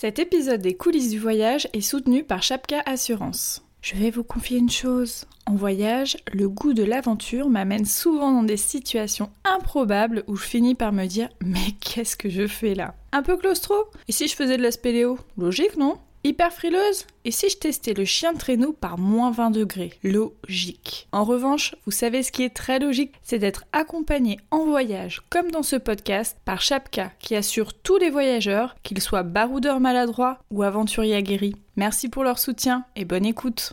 Cet épisode des coulisses du voyage est soutenu par Chapka Assurance. Je vais vous confier une chose. En voyage, le goût de l'aventure m'amène souvent dans des situations improbables où je finis par me dire Mais qu'est-ce que je fais là? Un peu claustro? Et si je faisais de la spéléo? Logique, non? Hyper frileuse Et si je testais le chien de traîneau par moins 20 degrés? Logique. En revanche, vous savez ce qui est très logique, c'est d'être accompagné en voyage, comme dans ce podcast, par Chapka, qui assure tous les voyageurs, qu'ils soient baroudeurs maladroits ou aventuriers aguerris. Merci pour leur soutien et bonne écoute.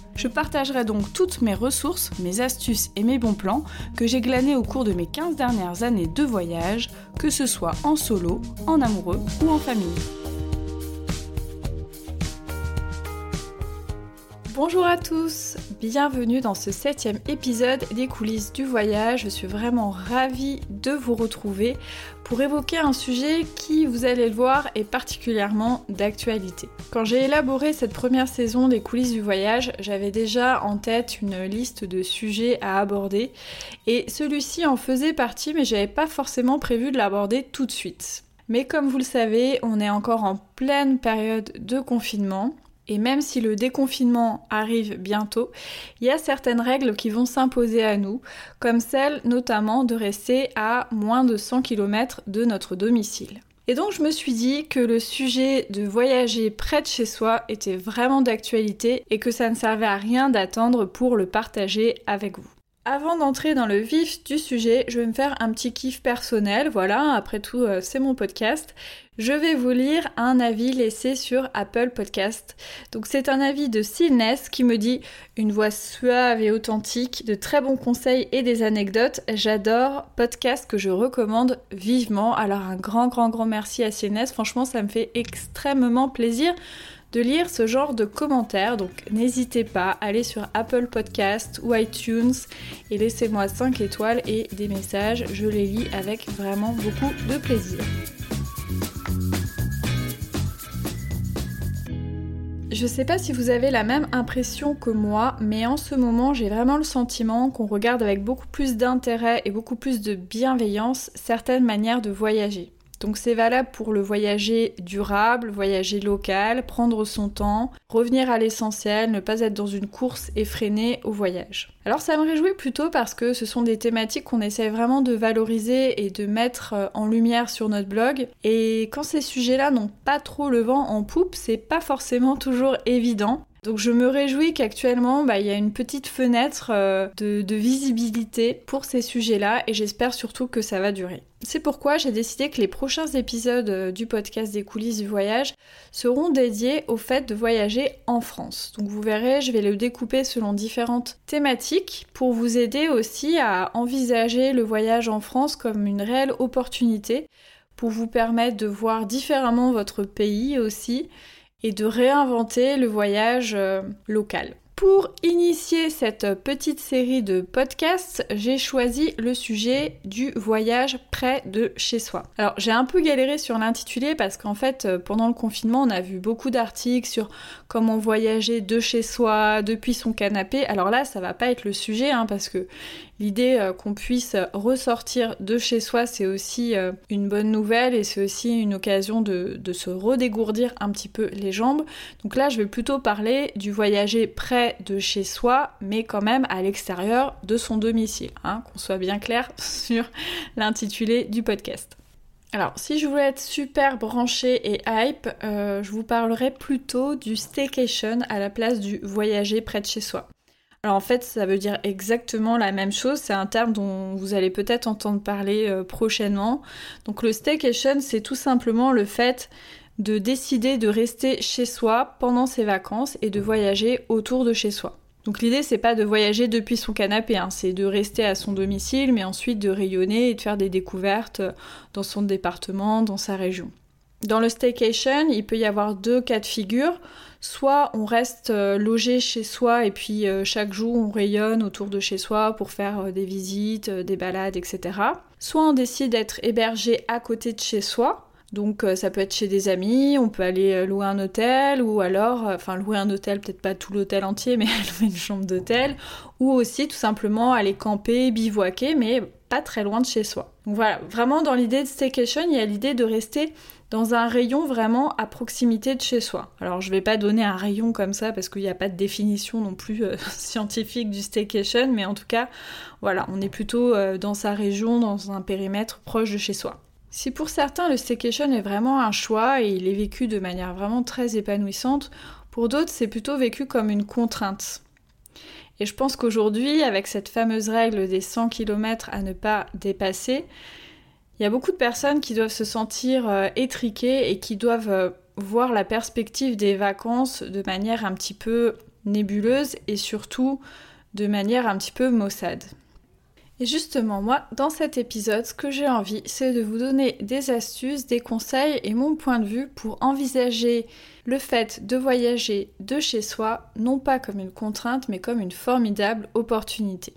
Je partagerai donc toutes mes ressources, mes astuces et mes bons plans que j'ai glanés au cours de mes 15 dernières années de voyage, que ce soit en solo, en amoureux ou en famille. Bonjour à tous, bienvenue dans ce septième épisode des coulisses du voyage. Je suis vraiment ravie de vous retrouver pour évoquer un sujet qui, vous allez le voir, est particulièrement d'actualité. Quand j'ai élaboré cette première saison des coulisses du voyage, j'avais déjà en tête une liste de sujets à aborder et celui-ci en faisait partie mais j'avais pas forcément prévu de l'aborder tout de suite. Mais comme vous le savez, on est encore en pleine période de confinement et même si le déconfinement arrive bientôt, il y a certaines règles qui vont s'imposer à nous, comme celle notamment de rester à moins de 100 km de notre domicile. Et donc je me suis dit que le sujet de voyager près de chez soi était vraiment d'actualité et que ça ne servait à rien d'attendre pour le partager avec vous. Avant d'entrer dans le vif du sujet, je vais me faire un petit kiff personnel, voilà, après tout euh, c'est mon podcast. Je vais vous lire un avis laissé sur Apple Podcast. Donc c'est un avis de Silness qui me dit une voix suave et authentique, de très bons conseils et des anecdotes. J'adore, podcast que je recommande vivement. Alors un grand grand grand merci à Silness, franchement ça me fait extrêmement plaisir de lire ce genre de commentaires. Donc n'hésitez pas, allez sur Apple Podcast ou iTunes et laissez-moi 5 étoiles et des messages. Je les lis avec vraiment beaucoup de plaisir. Je sais pas si vous avez la même impression que moi, mais en ce moment j'ai vraiment le sentiment qu'on regarde avec beaucoup plus d'intérêt et beaucoup plus de bienveillance certaines manières de voyager. Donc c'est valable pour le voyager durable, voyager local, prendre son temps, revenir à l'essentiel, ne pas être dans une course effrénée au voyage. Alors ça me réjouit plutôt parce que ce sont des thématiques qu'on essaie vraiment de valoriser et de mettre euh, en lumière sur notre blog. Et quand ces sujets-là n'ont pas trop le vent en poupe, c'est pas forcément toujours évident. Donc je me réjouis qu'actuellement, bah, il y a une petite fenêtre euh, de, visibilité pour ces sujets-là et j'espère surtout que ça va durer. C'est pourquoi j'ai décidé que les prochains épisodes euh, du podcast des coulisses du voyage seront dédiés au fait de voyager en France. Donc vous verrez, je vais le découper selon différentes thématiques pour vous aider aussi à envisager le voyage en France comme une réelle opportunité pour vous permettre de voir différemment votre pays aussi et de réinventer le voyage euh, local. Pour initier cette petite série de podcasts, j'ai choisi le sujet du voyage près de chez soi. Alors j'ai un peu galéré sur l'intitulé parce qu'en fait euh, pendant le confinement on a vu beaucoup d'articles sur comment voyager de chez soi, depuis son canapé. Alors là ça va pas être le sujet hein, parce que L'idée euh, qu'on puisse ressortir de chez soi, c'est aussi euh, une bonne nouvelle et c'est aussi une occasion de, se redégourdir un petit peu les jambes. Donc là, je vais plutôt parler du voyager près de chez soi, mais quand même à l'extérieur de son domicile, hein, qu'on soit bien clair sur l'intitulé du podcast. Alors, si je voulais être super branchée et hype, euh, je vous parlerai plutôt du staycation à la place du voyager près de chez soi. Alors en fait, ça veut dire exactement la même chose. C'est un terme dont vous allez peut-être entendre parler euh, prochainement. Donc le staycation, c'est tout simplement le fait de décider de rester chez soi pendant ses vacances et de voyager autour de chez soi. Donc l'idée c'est pas de voyager depuis son canapé, hein. c'est de rester à son domicile, mais ensuite de rayonner et de faire des découvertes dans son département, dans sa région. Dans le staycation, il peut y avoir deux cas de figure. Soit on reste euh, logé chez soi et puis euh, chaque jour on rayonne autour de chez soi pour faire euh, des visites, des balades, etc. Soit on décide d'être hébergé à côté de chez soi. Donc ça peut être chez des amis, on peut aller louer un hôtel ou alors, enfin louer un hôtel, peut-être pas tout l'hôtel entier, mais louer une chambre d'hôtel, ou aussi tout simplement aller camper, bivouaquer, mais très loin de chez soi. Donc voilà, vraiment dans l'idée de staycation, il y a l'idée de rester dans un rayon vraiment à proximité de chez soi. Alors je vais pas donner un rayon comme ça parce qu'il n'y a pas de définition non plus euh, scientifique du staycation, mais en tout cas, voilà, on est plutôt euh, dans sa région, dans un périmètre proche de chez soi. Si pour certains le staycation est vraiment un choix et il est vécu de manière vraiment très épanouissante, pour d'autres c'est plutôt vécu comme une contrainte. Et je pense qu'aujourd'hui, avec cette fameuse règle des 100 km à ne pas dépasser, il y a beaucoup de personnes qui doivent se sentir euh, étriquées et qui doivent euh, voir la perspective des vacances de manière un petit peu nébuleuse et surtout de manière un petit peu maussade. Et justement, moi, dans cet épisode, ce que j'ai envie, c'est de vous donner des astuces, des conseils et mon point de vue pour envisager le fait de voyager de chez soi, non pas comme une contrainte, mais comme une formidable opportunité.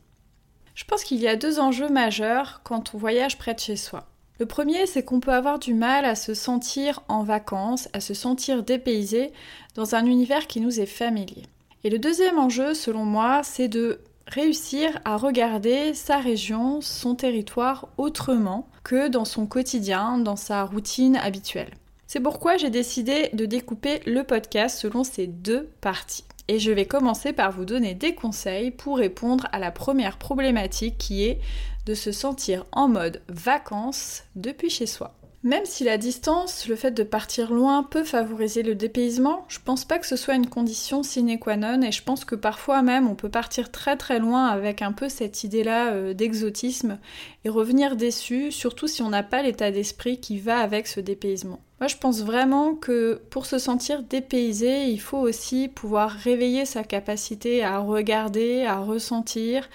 Je pense qu'il y a deux enjeux majeurs quand on voyage près de chez soi. Le premier, c'est qu'on peut avoir du mal à se sentir en vacances, à se sentir dépaysé dans un univers qui nous est familier. Et le deuxième enjeu, selon moi, c'est de réussir à regarder sa région, son territoire autrement que dans son quotidien, dans sa routine habituelle. C'est pourquoi j'ai décidé de découper le podcast selon ces deux parties. Et je vais commencer par vous donner des conseils pour répondre à la première problématique qui est de se sentir en mode vacances depuis chez soi. Même si la distance, le fait de partir loin peut favoriser le dépaysement, je pense pas que ce soit une condition sine qua non et je pense que parfois même on peut partir très très loin avec un peu cette idée-là euh, d'exotisme et revenir déçu, surtout si on n'a pas l'état d'esprit qui va avec ce dépaysement. Moi je pense vraiment que pour se sentir dépaysé, il faut aussi pouvoir réveiller sa capacité à regarder, à ressentir,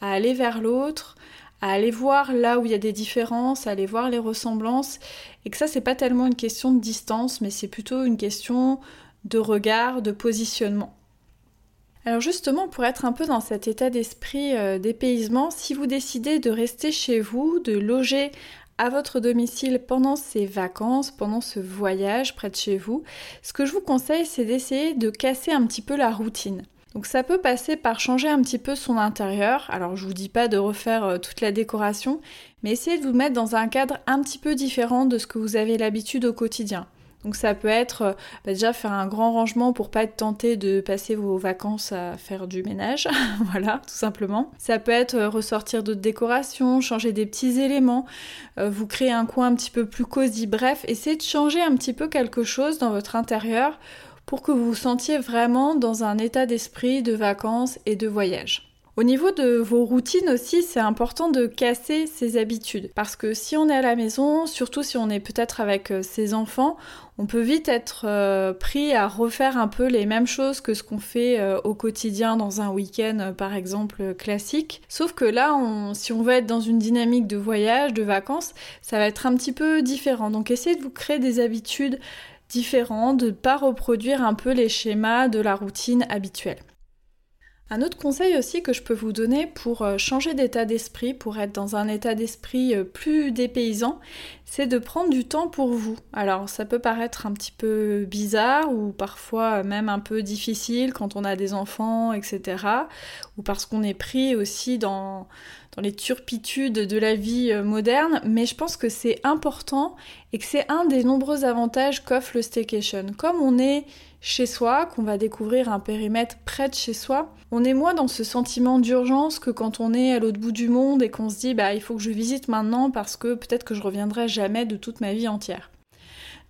à aller vers l'autre, à aller voir là où il y a des différences, à aller voir les ressemblances, et que ça c'est pas tellement une question de distance, mais c'est plutôt une question de regard, de positionnement. Alors justement, pour être un peu dans cet état d'esprit euh, dépaysement, si vous décidez de rester chez vous, de loger à votre domicile pendant ces vacances, pendant ce voyage près de chez vous, ce que je vous conseille, c'est d'essayer de casser un petit peu la routine. Donc ça peut passer par changer un petit peu son intérieur. Alors je vous dis pas de refaire euh, toute la décoration, mais essayez de vous mettre dans un cadre un petit peu différent de ce que vous avez l'habitude au quotidien. Donc ça peut être euh, bah, déjà faire un grand rangement pour pas être tenté de passer vos vacances à faire du ménage, voilà, tout simplement. Ça peut être euh, ressortir d'autres décorations, changer des petits éléments, vous créer un coin un petit peu plus cosy, bref, essayez de changer un petit peu quelque chose dans votre intérieur pour que vous vous sentiez vraiment dans un état d'esprit de vacances et de voyage. Au niveau de vos routines aussi, c'est important de casser ses habitudes. Parce que si on est à la maison, surtout si on est peut-être avec euh, ses enfants, on peut vite être euh, pris à refaire un peu les mêmes choses que ce qu'on fait euh, au quotidien dans un week-end, par exemple, classique. Sauf que là, si on veut être dans une dynamique de voyage, de vacances, ça va être un petit peu différent. Donc essayez de vous créer des habitudes différent, de ne pas reproduire un peu les schémas de la routine habituelle. Un autre conseil aussi que je peux vous donner pour euh, changer d'état d'esprit, pour être dans un état d'esprit euh, plus dépaysant, c'est de prendre du temps pour vous. Alors ça peut paraître un petit peu bizarre ou parfois même un peu difficile quand on a des enfants, etc. Ou parce qu'on est pris aussi dans, dans les turpitudes de la vie euh, moderne, mais je pense que c'est important et que c'est un des nombreux avantages qu'offre le staycation. Comme on est chez soi, qu'on va découvrir un périmètre près de chez soi, on est moins dans ce sentiment d'urgence que quand on est à l'autre bout du monde et qu'on se dit bah il faut que je visite maintenant parce que peut-être que je reviendrai jamais de toute ma vie entière.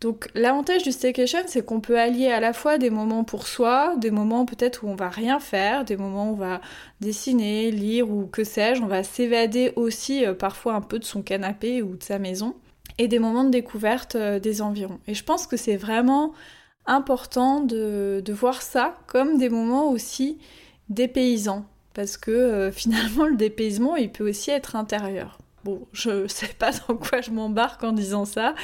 Donc l'avantage du staycation, c'est qu'on peut allier à la fois des moments pour soi, des moments peut-être où on va rien faire, des moments où on va dessiner, lire ou que sais-je, on va s'évader aussi euh, parfois un peu de son canapé ou de sa maison, et des moments de découverte euh, des environs. Et je pense que c'est vraiment important de, voir ça comme des moments aussi dépaysants, parce que euh, finalement le dépaysement il peut aussi être intérieur. Bon, je sais pas dans quoi je m'embarque en disant ça,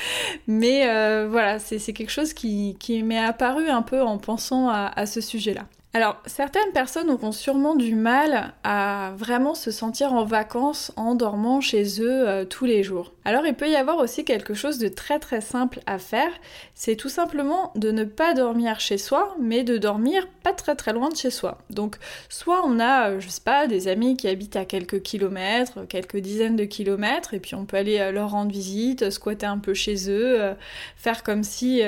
mais euh, voilà, c'est quelque chose qui, m'est apparu un peu en pensant à ce sujet-là. Alors, certaines personnes auront sûrement du mal à vraiment se sentir en vacances en dormant chez eux euh, tous les jours. Alors, il peut y avoir aussi quelque chose de très très simple à faire, c'est tout simplement de ne pas dormir chez soi, mais de dormir pas très très loin de chez soi. Donc, soit on a, euh, je sais pas, des amis qui habitent à quelques kilomètres, quelques dizaines de kilomètres, et puis on peut aller euh, leur rendre visite, squatter un peu chez eux, faire comme si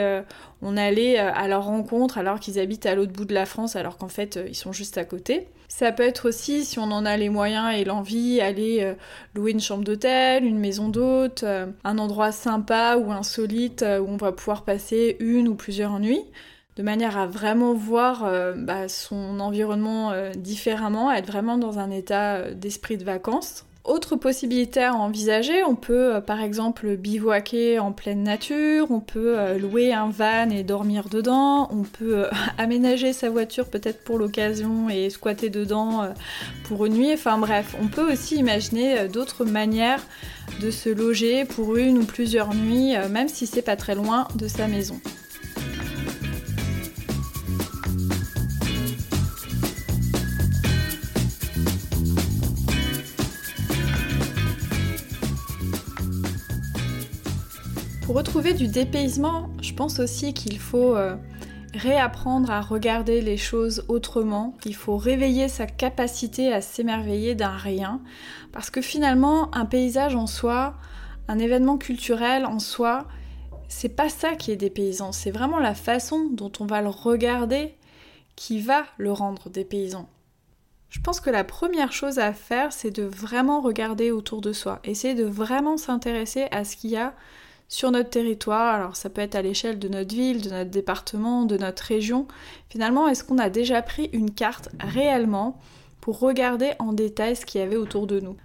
on allait euh, à leur rencontre alors qu'ils habitent à l'autre bout de la France alors qu'en fait euh, ils sont juste à côté. Ça peut être aussi, si on en a les moyens et l'envie, aller euh, louer une chambre d'hôtel, une maison d'hôte, un endroit sympa ou insolite où on va pouvoir passer une ou plusieurs nuits de manière à vraiment voir bah, son environnement différemment, être vraiment dans un état d'esprit de vacances. Autre possibilité à envisager, on peut euh, par exemple bivouaquer en pleine nature, on peut euh, louer un van et dormir dedans, on peut euh, aménager sa voiture peut-être pour l'occasion et squatter dedans pour une nuit. Enfin bref, on peut aussi imaginer d'autres manières de se loger pour une ou plusieurs nuits, même si c'est pas très loin de sa maison. Retrouver du dépaysement, je pense aussi qu'il faut euh, réapprendre à regarder les choses autrement. Il faut réveiller sa capacité à s'émerveiller d'un rien. Parce que finalement, un paysage en soi, un événement culturel en soi, c'est pas ça qui est dépaysant. C'est vraiment la façon dont on va le regarder qui va le rendre dépaysant. Je pense que la première chose à faire, c'est de vraiment regarder autour de soi, essayer de vraiment s'intéresser à ce qu'il y a sur notre territoire, alors ça peut être à l'échelle de notre ville, de notre département, de notre région, finalement, est-ce qu'on a déjà pris une carte réellement pour regarder en détail ce qu'il y avait autour de nous?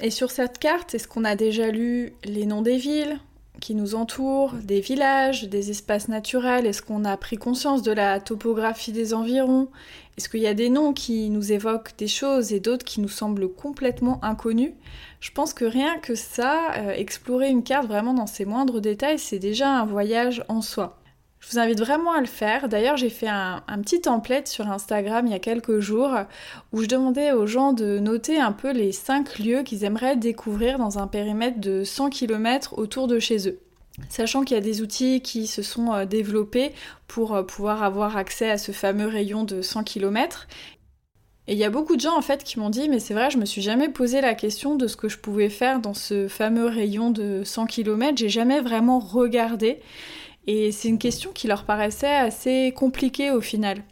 Et sur cette carte, est-ce qu'on a déjà lu les noms des villes qui nous entourent, des villages, des espaces naturels? Est-ce qu'on a pris conscience de la topographie des environs? Est-ce qu'il y a des noms qui nous évoquent des choses et d'autres qui nous semblent complètement inconnus? Je pense que rien que ça, euh, explorer une carte vraiment dans ses moindres détails, c'est déjà un voyage en soi. Je vous invite vraiment à le faire. D'ailleurs, j'ai fait un, petit template sur Instagram il y a quelques jours où je demandais aux gens de noter un peu les 5 lieux qu'ils aimeraient découvrir dans un périmètre de 100 km autour de chez eux. Sachant qu'il y a des outils qui se sont euh, développés pour euh, pouvoir avoir accès à ce fameux rayon de 100 km et il y a beaucoup de gens en fait qui m'ont dit mais c'est vrai, je me suis jamais posé la question de ce que je pouvais faire dans ce fameux rayon de 100 km, j'ai jamais vraiment regardé et c'est une question qui leur paraissait assez compliquée au final.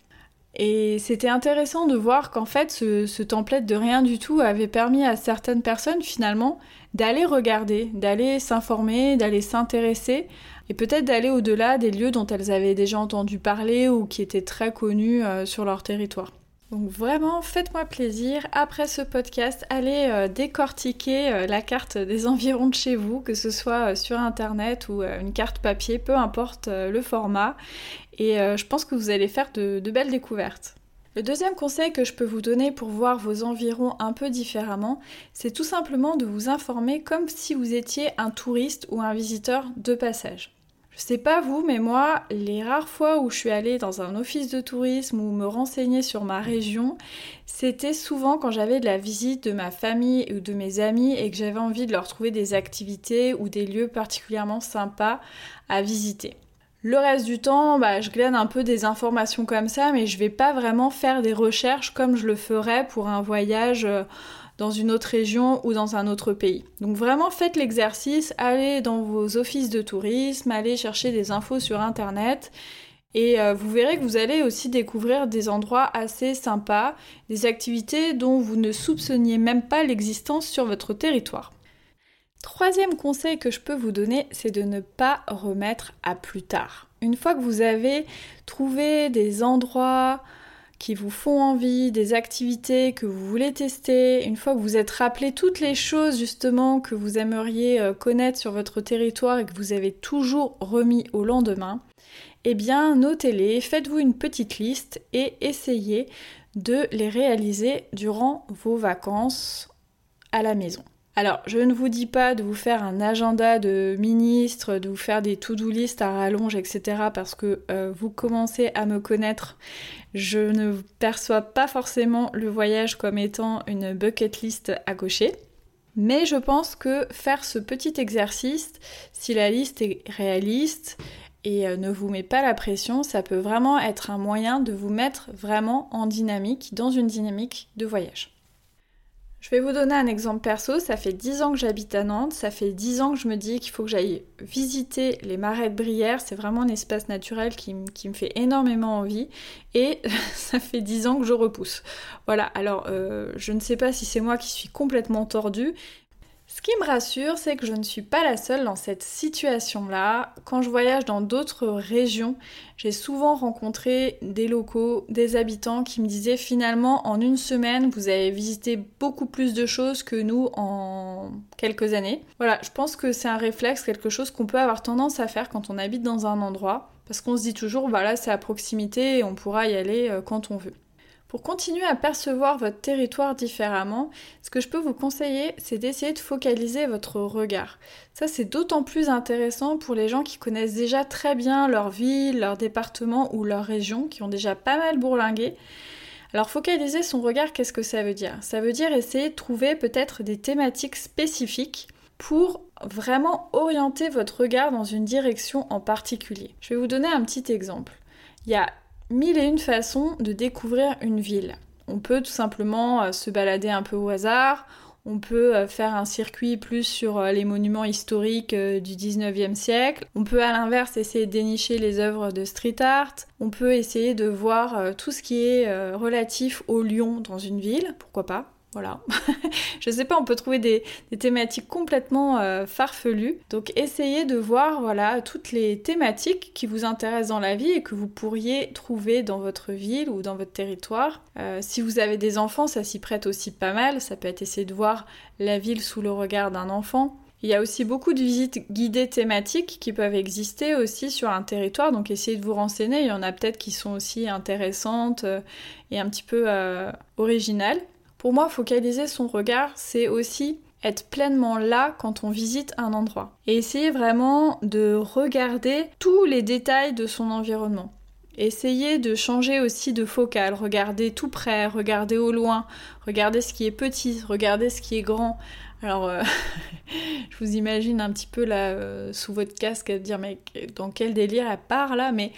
Et c'était intéressant de voir qu'en fait ce, template de rien du tout avait permis à certaines personnes finalement d'aller regarder, d'aller s'informer, d'aller s'intéresser et peut-être d'aller au-delà des lieux dont elles avaient déjà entendu parler ou qui étaient très connus euh, sur leur territoire. Donc vraiment, faites-moi plaisir. Après ce podcast, allez euh, décortiquer euh, la carte des environs de chez vous, que ce soit euh, sur Internet ou une carte papier, peu importe le format. Et je pense que vous allez faire de, de belles découvertes. Le deuxième conseil que je peux vous donner pour voir vos environs un peu différemment, c'est tout simplement de vous informer comme si vous étiez un touriste ou un visiteur de passage. Je sais pas vous, mais moi, les rares fois où je suis allée dans un office de tourisme ou me renseigner sur ma région, c'était souvent quand j'avais de la visite de ma famille ou de mes amis et que j'avais envie de leur trouver des activités ou des lieux particulièrement sympas à visiter. Le reste du temps, bah, je glane un peu des informations comme ça, mais je vais pas vraiment faire des recherches comme je le ferais pour un voyage euh, dans une autre région ou dans un autre pays. Donc vraiment faites l'exercice, allez dans vos offices de tourisme, allez chercher des infos sur internet et euh, vous verrez que vous allez aussi découvrir des endroits assez sympas, des activités dont vous ne soupçonniez même pas l'existence sur votre territoire. Troisième conseil que je peux vous donner, c'est de ne pas remettre à plus tard. Une fois que vous avez trouvé des endroits, qui vous font envie, des activités que vous voulez tester, une fois que vous êtes rappelé toutes les choses justement que vous aimeriez euh, connaître sur votre territoire et que vous avez toujours remis au lendemain, eh bien notez-les, faites-vous une petite liste et essayez de les réaliser durant vos vacances à la maison. Alors, je ne vous dis pas de vous faire un agenda de ministre, de vous faire des to-do list à rallonge, etc. parce que euh, vous commencez à me connaître. Je ne perçois pas forcément le voyage comme étant une bucket list à cocher. Mais je pense que faire ce petit exercice, si la liste est réaliste et euh, ne vous met pas la pression, ça peut vraiment être un moyen de vous mettre vraiment en dynamique, dans une dynamique de voyage. Je vais vous donner un exemple perso, ça fait 10 ans que j'habite à Nantes, ça fait 10 ans que je me dis qu'il faut que j'aille visiter les marais de Brière, c'est vraiment un espace naturel qui, me fait énormément envie. Et ça fait 10 ans que je repousse. Voilà, alors euh, je ne sais pas si c'est moi qui suis complètement tordue, ce qui me rassure, c'est que je ne suis pas la seule dans cette situation-là. Quand je voyage dans d'autres régions, j'ai souvent rencontré des locaux, des habitants qui me disaient finalement en une semaine, vous avez visité beaucoup plus de choses que nous en quelques années. Voilà, je pense que c'est un réflexe, quelque chose qu'on peut avoir tendance à faire quand on habite dans un endroit, parce qu'on se dit toujours, voilà, c'est à proximité et on pourra y aller euh, quand on veut. Pour continuer à percevoir votre territoire différemment, ce que je peux vous conseiller, c'est d'essayer de focaliser votre regard. Ça, c'est d'autant plus intéressant pour les gens qui connaissent déjà très bien leur ville, leur département ou leur région, qui ont déjà pas mal bourlingué. Alors focaliser son regard, qu'est-ce que ça veut dire? Ça veut dire essayer de trouver peut-être des thématiques spécifiques pour vraiment orienter votre regard dans une direction en particulier. Je vais vous donner un petit exemple. Il y a mille et une façons de découvrir une ville. On peut tout simplement euh, se balader un peu au hasard, on peut euh, faire un circuit plus sur euh, les monuments historiques du 19e siècle. On peut à l'inverse essayer de dénicher les œuvres de street art. On peut essayer de voir tout ce qui est relatif au lion dans une ville, pourquoi pas? Voilà. je sais pas, on peut trouver des, thématiques complètement euh, farfelues. Donc essayez de voir voilà toutes les thématiques qui vous intéressent dans la vie et que vous pourriez trouver dans votre ville ou dans votre territoire. Euh, si vous avez des enfants, ça s'y prête aussi pas mal. Ça peut être essayer de voir la ville sous le regard d'un enfant. Il y a aussi beaucoup de visites guidées thématiques qui peuvent exister aussi sur un territoire, donc essayez de vous renseigner. Il y en a peut-être qui sont aussi intéressantes euh, et un petit peu originales. Pour moi, focaliser son regard, c'est aussi être pleinement là quand on visite un endroit. Et essayer vraiment de regarder tous les détails de son environnement. Essayer de changer aussi de focale, regarder tout près, regarder au loin, regarder ce qui est petit, regarder ce qui est grand. Alors, euh, je vous imagine un petit peu là euh, sous votre casque à dire mais dans quel délire elle part là, mais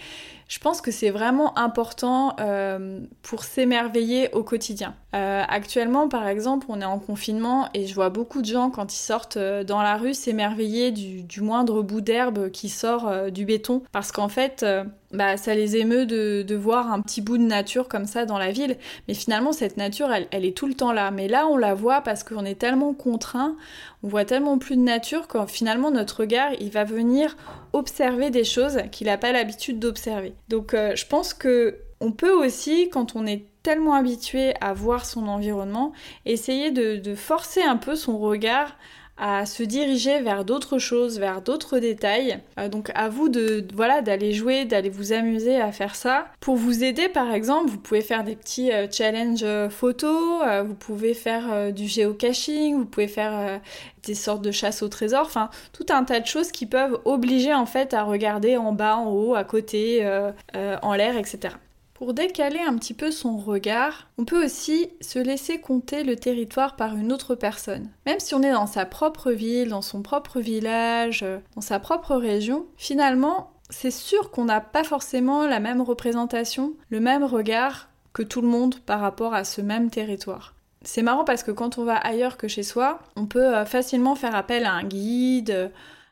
je pense que c'est vraiment important euh, pour s'émerveiller au quotidien. Euh, actuellement, par exemple, on est en confinement et je vois beaucoup de gens quand ils sortent euh, dans la rue s'émerveiller du, moindre bout d'herbe qui sort du béton, parce qu'en fait, bah, ça les émeut de, voir un petit bout de nature comme ça dans la ville. Mais finalement, cette nature, elle, elle est tout le temps là. Mais là, on la voit parce qu'on est tellement contraint, on voit tellement plus de nature que finalement notre regard, il va venir observer des choses qu'il n'a pas l'habitude d'observer. Donc euh, je pense que on peut aussi, quand on est tellement habitué à voir son environnement, essayer de forcer un peu son regard à se diriger vers d'autres choses, vers d'autres détails. Euh, donc à vous de voilà d'aller jouer, d'aller vous amuser à faire ça. Pour vous aider par exemple, vous pouvez faire des petits euh, challenges euh, photos, vous pouvez faire du géocaching, vous pouvez faire des sortes de chasse au trésor, enfin tout un tas de choses qui peuvent obliger en fait à regarder en bas, en haut, à côté, en l'air, etc. Pour décaler un petit peu son regard, on peut aussi se laisser compter le territoire par une autre personne. Même si on est dans sa propre ville, dans son propre village, dans sa propre région, finalement, c'est sûr qu'on n'a pas forcément la même représentation, le même regard que tout le monde par rapport à ce même territoire. C'est marrant parce que quand on va ailleurs que chez soi, on peut euh, facilement faire appel à un guide,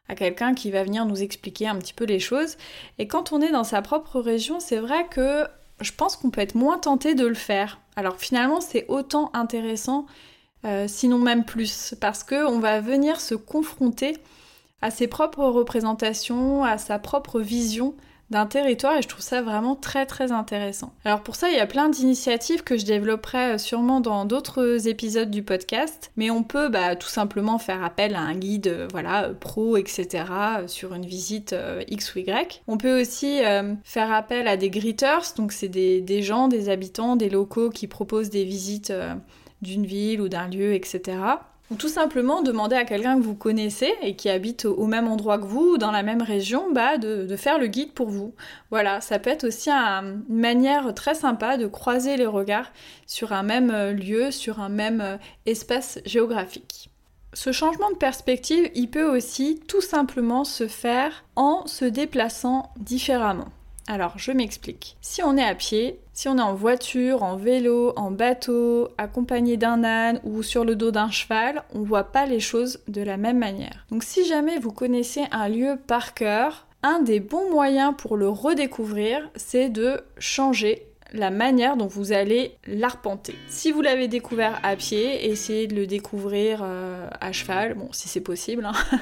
à quelqu'un qui va venir nous expliquer un petit peu les choses. Et quand on est dans sa propre région, c'est vrai que je pense qu'on peut être moins tenté de le faire. Alors finalement, c'est autant intéressant, euh, sinon même plus, parce qu'on va venir se confronter à ses propres représentations, à sa propre vision d'un territoire et je trouve ça vraiment très très intéressant. Alors pour ça, il y a plein d'initiatives que je développerai euh, sûrement dans d'autres épisodes du podcast, mais on peut bah, tout simplement faire appel à un guide euh, voilà euh, pro etc sur une visite X ou Y. On peut aussi faire appel à des greeters, donc c'est des, des, gens, des habitants, des locaux qui proposent des visites d'une ville ou d'un lieu, etc. Ou tout simplement demander à quelqu'un que vous connaissez et qui habite au même endroit que vous, ou dans la même région, bah, de, faire le guide pour vous. Voilà, ça peut être aussi une manière très sympa de croiser les regards sur un même euh, lieu, sur un même euh, espace géographique. Ce changement de perspective, il peut aussi tout simplement se faire en se déplaçant différemment. Alors, je m'explique. Si on est à pied, si on est en voiture, en vélo, en bateau, accompagné d'un âne ou sur le dos d'un cheval, on voit pas les choses de la même manière. Donc si jamais vous connaissez un lieu par cœur, un des bons moyens pour le redécouvrir, c'est de changer la manière dont vous allez l'arpenter. Si vous l'avez découvert à pied, essayez de le découvrir euh, à cheval, bon si c'est possible. Hein.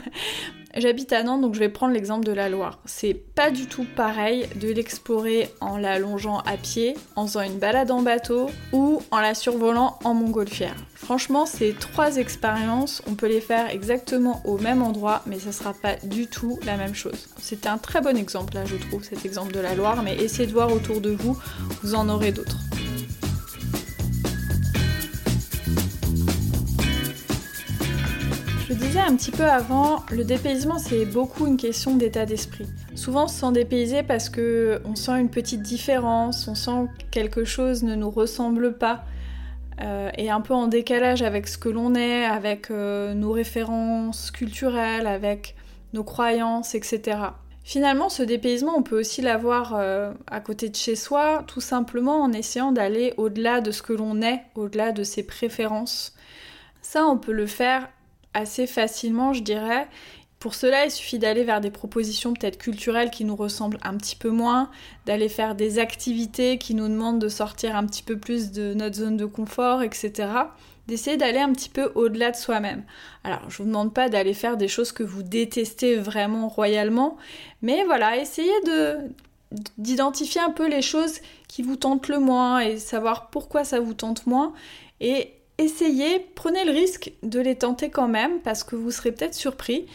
J'habite à Nantes donc je vais prendre l'exemple de la Loire. C'est pas du tout pareil de l'explorer en la longeant à pied, en faisant une balade en bateau ou en la survolant en montgolfière. Franchement, ces trois expériences, on peut les faire exactement au même endroit, mais ça sera pas du tout la même chose. C'était un très bon exemple là, je trouve, cet exemple de la Loire, mais essayez de voir autour de vous, vous d'autres. Je disais un petit peu avant, le dépaysement c'est beaucoup une question d'état d'esprit. Souvent on se sent dépaysé parce que on sent une petite différence, on sent que quelque chose ne nous ressemble pas euh, et un peu en décalage avec ce que l'on est, avec euh, nos références culturelles, avec nos croyances, etc. Finalement, ce dépaysement, on peut aussi l'avoir euh, à côté de chez soi, tout simplement en essayant d'aller au-delà de ce que l'on est, au-delà de ses préférences. Ça, on peut le faire assez facilement, je dirais. Pour cela, il suffit d'aller vers des propositions peut-être culturelles qui nous ressemblent un petit peu moins, d'aller faire des activités qui nous demandent de sortir un petit peu plus de notre zone de confort, etc. D'essayer d'aller un petit peu au-delà de soi-même. Alors, je vous demande pas d'aller faire des choses que vous détestez vraiment royalement, mais voilà, essayez de d'identifier un peu les choses qui vous tentent le moins et savoir pourquoi ça vous tente moins et essayez, prenez le risque de les tenter quand même parce que vous serez peut-être surpris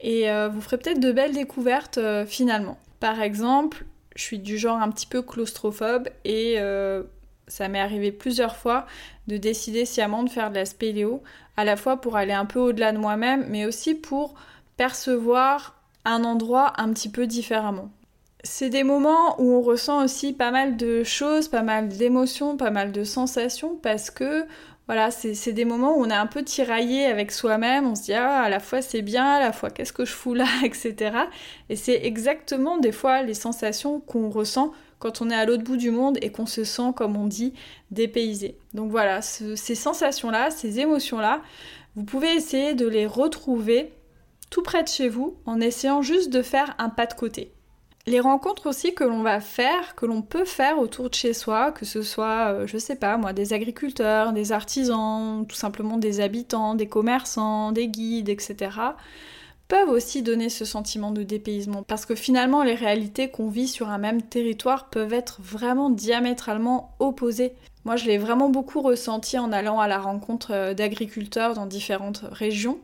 et euh, vous ferez peut-être de belles découvertes euh, finalement. Par exemple, je suis du genre un petit peu claustrophobe et euh, ça m'est arrivé plusieurs fois de décider sciemment de faire de la spéléo, à la fois pour aller un peu au-delà de moi-même, mais aussi pour percevoir un endroit un petit peu différemment. C'est des moments où on ressent aussi pas mal de choses, pas mal d'émotions, pas mal de sensations, parce que voilà, c'est des moments où on est un peu tiraillé avec soi-même, on se dit ah à la fois c'est bien, à la fois qu'est-ce que je fous là, etc. Et c'est exactement des fois les sensations qu'on ressent quand on est à l'autre bout du monde et qu'on se sent, comme on dit, dépaysé. Donc voilà, ces sensations-là, ces émotions-là, vous pouvez essayer de les retrouver tout près de chez vous en essayant juste de faire un pas de côté les rencontres aussi que l'on va faire, que l'on peut faire autour de chez soi, que ce soit, euh, je sais pas moi, des agriculteurs, des artisans, tout simplement des habitants, des commerçants, des guides, etc., peuvent aussi donner ce sentiment de dépaysement. Parce que finalement, les réalités qu'on vit sur un même territoire peuvent être vraiment diamétralement opposées. Moi, je l'ai vraiment beaucoup ressenti en allant à la rencontre euh, d'agriculteurs dans différentes régions.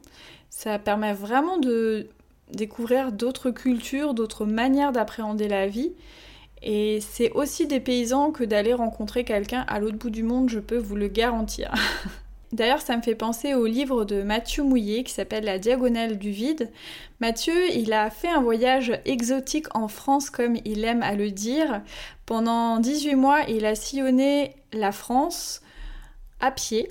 Ça permet vraiment de découvrir d'autres cultures, d'autres manières d'appréhender la vie. Et c'est aussi des que d'aller rencontrer quelqu'un à l'autre bout du monde, je peux vous le garantir. D'ailleurs, ça me fait penser au livre de Mathieu Mouillet qui s'appelle La diagonale du vide. Mathieu, il a fait un voyage exotique en France comme il aime à le dire. Pendant 18 mois, il a sillonné la France à pied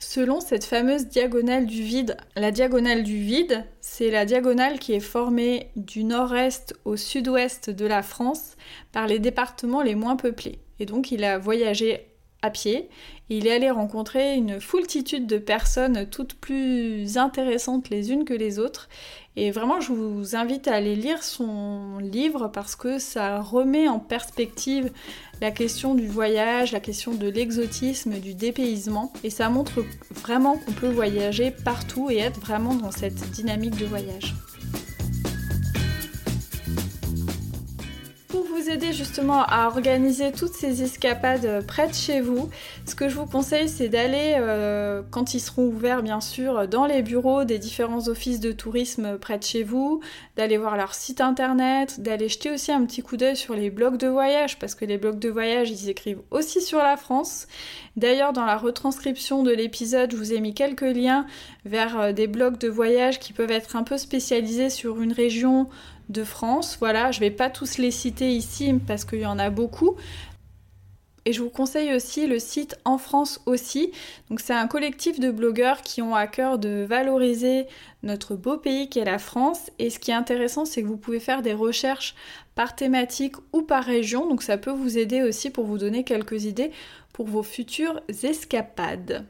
Selon cette fameuse diagonale du vide, la diagonale du vide, c'est la diagonale qui est formée du nord-est au sud-ouest de la France par les départements les moins peuplés. Et donc il a voyagé à pied. il est allé rencontrer une foultitude de personnes toutes plus intéressantes les unes que les autres. Et vraiment, je vous invite à aller lire son livre parce que ça remet en perspective la question du voyage, la question de l'exotisme, du dépaysement. Et ça montre vraiment qu'on peut voyager partout et être vraiment dans cette dynamique de voyage. Justement à organiser toutes ces escapades près de chez vous, ce que je vous conseille c'est d'aller, euh, quand ils seront ouverts bien sûr, dans les bureaux des différents offices de tourisme près de chez vous, d'aller voir leur site internet, d'aller jeter aussi un petit coup d'œil sur les blogs de voyage, parce que les blogs de voyage ils écrivent aussi sur la France. D'ailleurs dans la retranscription de l'épisode je vous ai mis quelques liens vers euh, des blogs de voyage qui peuvent être un peu spécialisés sur une région de France. Voilà, je vais pas tous les citer ici parce qu'il y en a beaucoup. Et je vous conseille aussi le site En France aussi. Donc c'est un collectif de blogueurs qui ont à cœur de valoriser notre beau pays qu'est la France. Et ce qui est intéressant, c'est que vous pouvez faire des recherches par thématique ou par région. Donc ça peut vous aider aussi pour vous donner quelques idées pour vos futures escapades.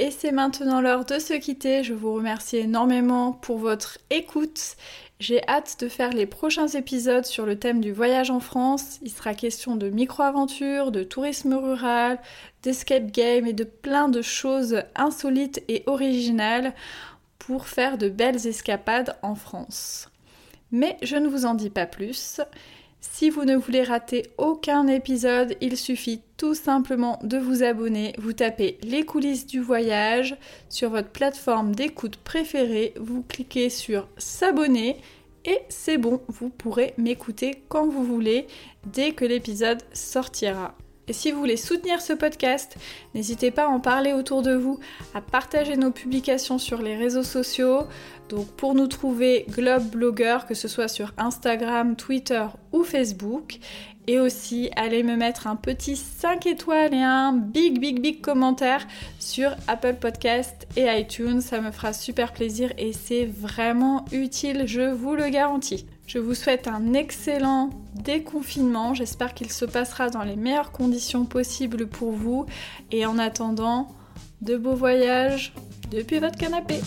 Et c'est maintenant l'heure de se quitter. Je vous remercie énormément pour votre écoute j'ai hâte de faire les prochains épisodes sur le thème du voyage en France. Il sera question de micro-aventure, de tourisme rural, d'escape game et de plein de choses insolites et originales pour faire de belles escapades en France. Mais je ne vous en dis pas plus. Si vous ne voulez rater aucun épisode, il suffit tout simplement de vous abonner. Vous tapez les coulisses du voyage sur votre plateforme d'écoute préférée, vous cliquez sur s'abonner et c'est bon, vous pourrez m'écouter quand vous voulez dès que l'épisode sortira. Et si vous voulez soutenir ce podcast, n'hésitez pas à en parler autour de vous, à partager nos publications sur les réseaux sociaux. Donc pour nous trouver Globe Blogger, que ce soit sur Instagram, Twitter ou Facebook. Et aussi, allez me mettre un petit 5 étoiles et un big, big, big commentaire sur Apple Podcast et iTunes. Ça me fera super plaisir et c'est vraiment utile, je vous le garantis. Je vous souhaite un excellent déconfinement. J'espère qu'il se passera dans les meilleures conditions possibles pour vous. Et en attendant, de beaux voyages depuis votre canapé.